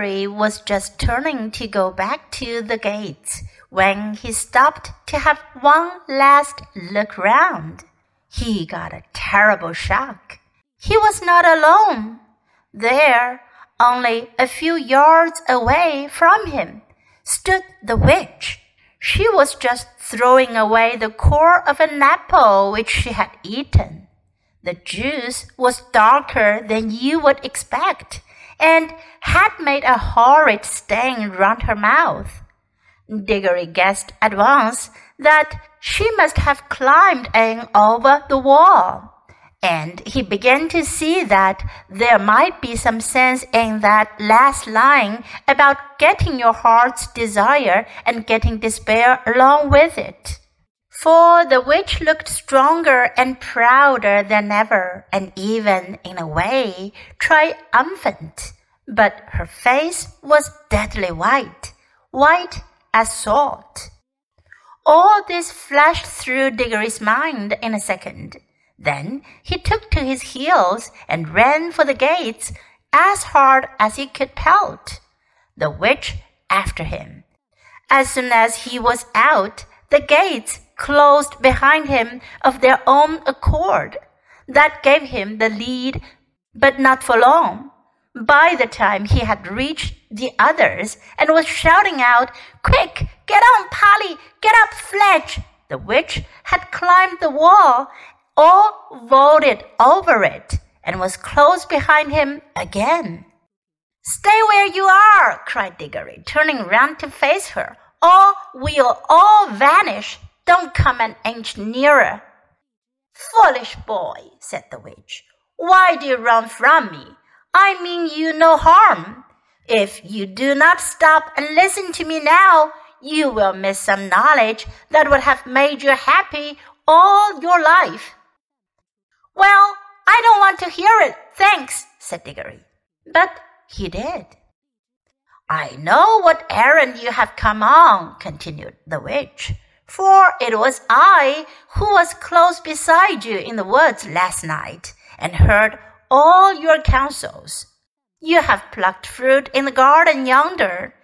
Diggory was just turning to go back to the gates when he stopped to have one last look round. He got a terrible shock. He was not alone. There, only a few yards away from him, stood the witch. She was just throwing away the core of an apple which she had eaten. The juice was darker than you would expect and had made a horrid stain round her mouth. Diggory guessed at once that she must have climbed in over the wall, and he began to see that there might be some sense in that last line about getting your heart's desire and getting despair along with it. For the witch looked stronger and prouder than ever, and even, in a way, triumphant. But her face was deadly white, white as salt. All this flashed through Diggory's mind in a second. Then he took to his heels and ran for the gates as hard as he could pelt. The witch after him. As soon as he was out, the gates closed behind him of their own accord. That gave him the lead, but not for long. By the time he had reached the others and was shouting out, Quick, get on, Polly, get up, Fledge! The witch had climbed the wall or vaulted over it and was close behind him again. Stay where you are, cried Diggory, turning round to face her, or we'll all vanish. Don't come an inch nearer. Foolish boy, said the witch. Why do you run from me? I mean you no harm. If you do not stop and listen to me now, you will miss some knowledge that would have made you happy all your life. Well, I don't want to hear it, thanks, said Diggory. But he did. I know what errand you have come on, continued the witch for it was I who was close beside you in the woods last night and heard all your counsels. You have plucked fruit in the garden yonder.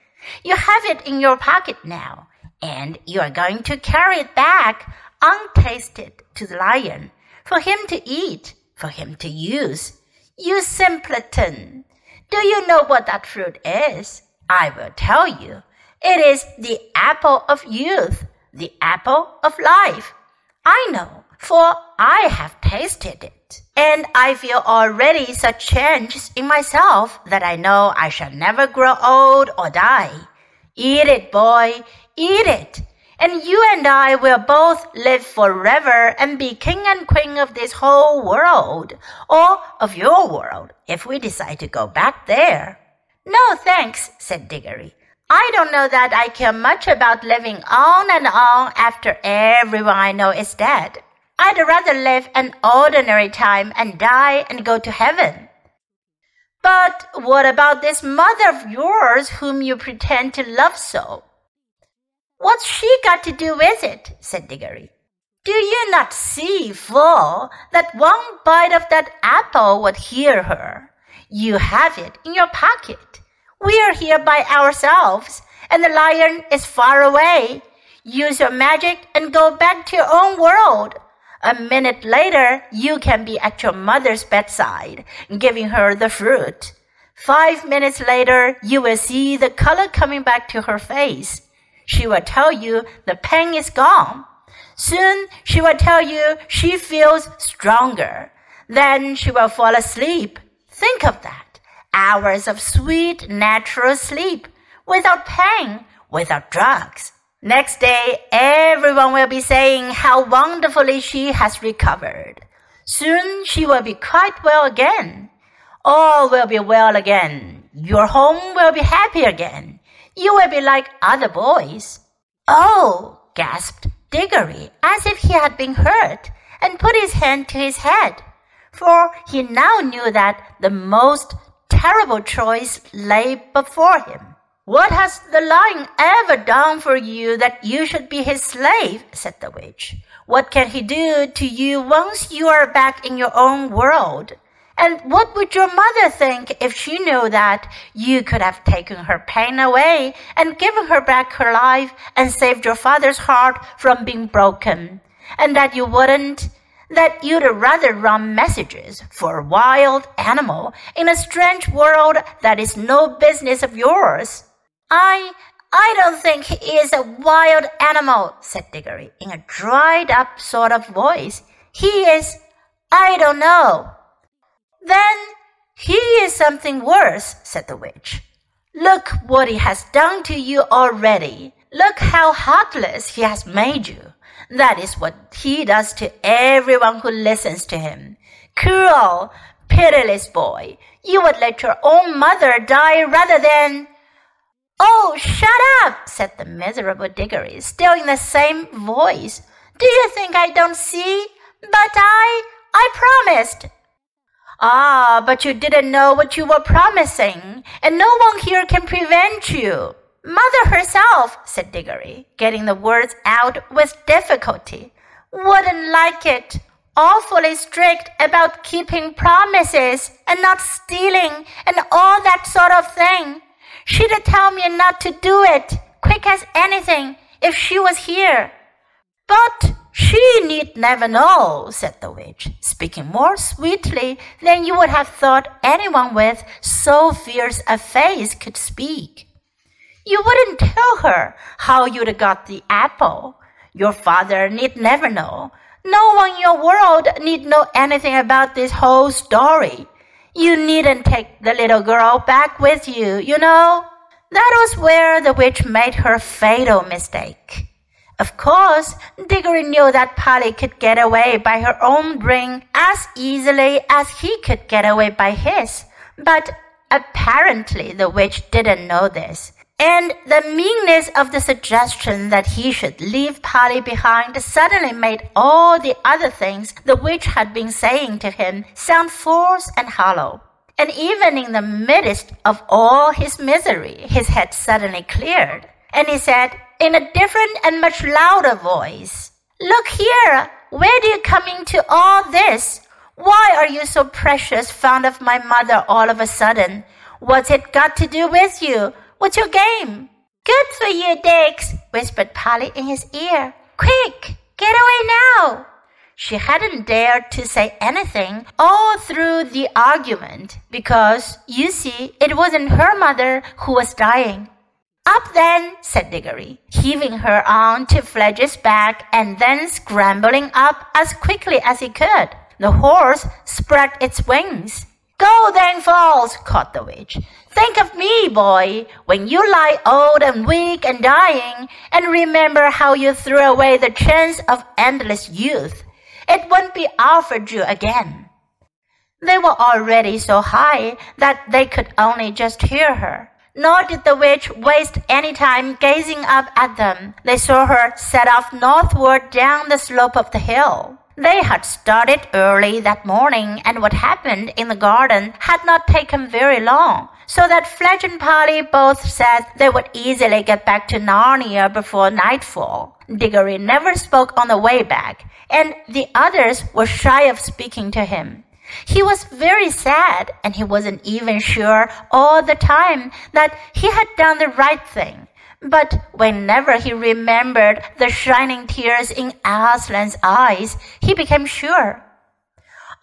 You have it in your pocket now, and you are going to carry it back untasted to the lion for him to eat, for him to use. You simpleton! Do you know what that fruit is? I will tell you. It is the apple of youth the apple of life. I know, for I have tasted it, and I feel already such changes in myself that I know I shall never grow old or die. Eat it, boy, eat it, and you and I will both live forever and be king and queen of this whole world, or of your world, if we decide to go back there. No, thanks, said Diggory. I don't know that I care much about living on and on after everyone I know is dead. I'd rather live an ordinary time and die and go to heaven. But what about this mother of yours whom you pretend to love so? What's she got to do with it? said Diggory. Do you not see, fool, that one bite of that apple would hear her? You have it in your pocket. We are here by ourselves, and the lion is far away. Use your magic and go back to your own world. A minute later, you can be at your mother's bedside, giving her the fruit. Five minutes later, you will see the color coming back to her face. She will tell you the pain is gone. Soon, she will tell you she feels stronger. Then she will fall asleep. Think of that hours of sweet natural sleep without pain, without drugs. Next day, everyone will be saying how wonderfully she has recovered. Soon she will be quite well again. All will be well again. Your home will be happy again. You will be like other boys. Oh, gasped Diggory, as if he had been hurt, and put his hand to his head, for he now knew that the most terrible choice lay before him. What has the lion ever done for you that you should be his slave? said the witch. What can he do to you once you are back in your own world? And what would your mother think if she knew that you could have taken her pain away and given her back her life and saved your father's heart from being broken? And that you wouldn't, that you'd rather run messages for a wild animal in a strange world that is no business of yours? I, I don't think he is a wild animal, said Diggory in a dried up sort of voice. He is, I don't know. Then he is something worse, said the witch. Look what he has done to you already. Look how heartless he has made you. That is what he does to everyone who listens to him. Cruel, pitiless boy, you would let your own mother die rather than. Oh, shut up, said the miserable Diggory, still in the same voice. Do you think I don't see? But I, I promised. Ah, but you didn't know what you were promising, and no one here can prevent you. Mother herself, said Diggory, getting the words out with difficulty, wouldn't like it. Awfully strict about keeping promises and not stealing and all that sort of thing. She'd tell me not to do it, quick as anything, if she was here. But she need never know, said the witch, speaking more sweetly than you would have thought anyone with so fierce a face could speak. You wouldn't tell her how you'd got the apple. Your father need never know. No one in your world need know anything about this whole story. You needn't take the little girl back with you, you know. That was where the witch made her fatal mistake. Of course, Diggory knew that Polly could get away by her own ring as easily as he could get away by his. But apparently the witch didn't know this. And the meanness of the suggestion that he should leave Polly behind suddenly made all the other things the witch had been saying to him sound false and hollow. And even in the midst of all his misery, his head suddenly cleared. And he said, in a different and much louder voice. Look here, where do you come into all this? Why are you so precious fond of my mother all of a sudden? What's it got to do with you? What's your game? Good for you, Dix, whispered Polly in his ear. Quick, get away now. She hadn't dared to say anything all through the argument because, you see, it wasn't her mother who was dying. Up then, said Diggory, heaving her on to Fledge's back and then scrambling up as quickly as he could. The horse spread its wings. Go then, Falls, called the witch. Think of me, boy, when you lie old and weak and dying, and remember how you threw away the chance of endless youth. It won't be offered you again. They were already so high that they could only just hear her. Nor did the witch waste any time gazing up at them. They saw her set off northward down the slope of the hill. They had started early that morning, and what happened in the garden had not taken very long, so that Fledge and Polly both said they would easily get back to Narnia before nightfall. Diggory never spoke on the way back, and the others were shy of speaking to him. He was very sad, and he wasn't even sure all the time that he had done the right thing. But whenever he remembered the shining tears in Aslan's eyes, he became sure.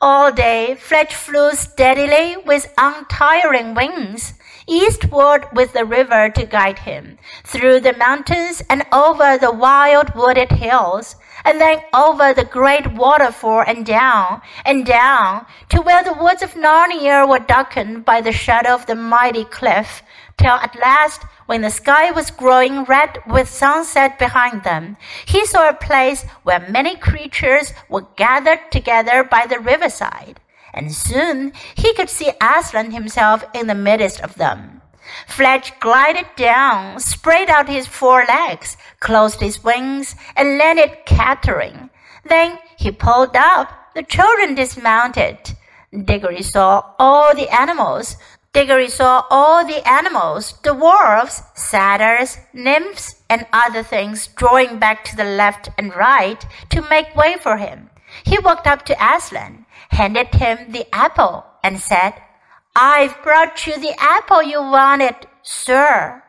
All day, Fledge flew steadily with untiring wings, eastward with the river to guide him, through the mountains and over the wild wooded hills, and then over the great waterfall and down and down to where the woods of Narnia were darkened by the shadow of the mighty cliff, till at last, when the sky was growing red with sunset behind them, he saw a place where many creatures were gathered together by the riverside, and soon he could see Aslan himself in the midst of them. Fledge glided down, spread out his four legs, closed his wings, and landed cattering. Then he pulled up. The children dismounted. Diggory saw all the animals. Diggory saw all the animals, dwarfs, satyrs, nymphs, and other things drawing back to the left and right to make way for him. He walked up to Aslan, handed him the apple, and said, I've brought you the apple you wanted, sir.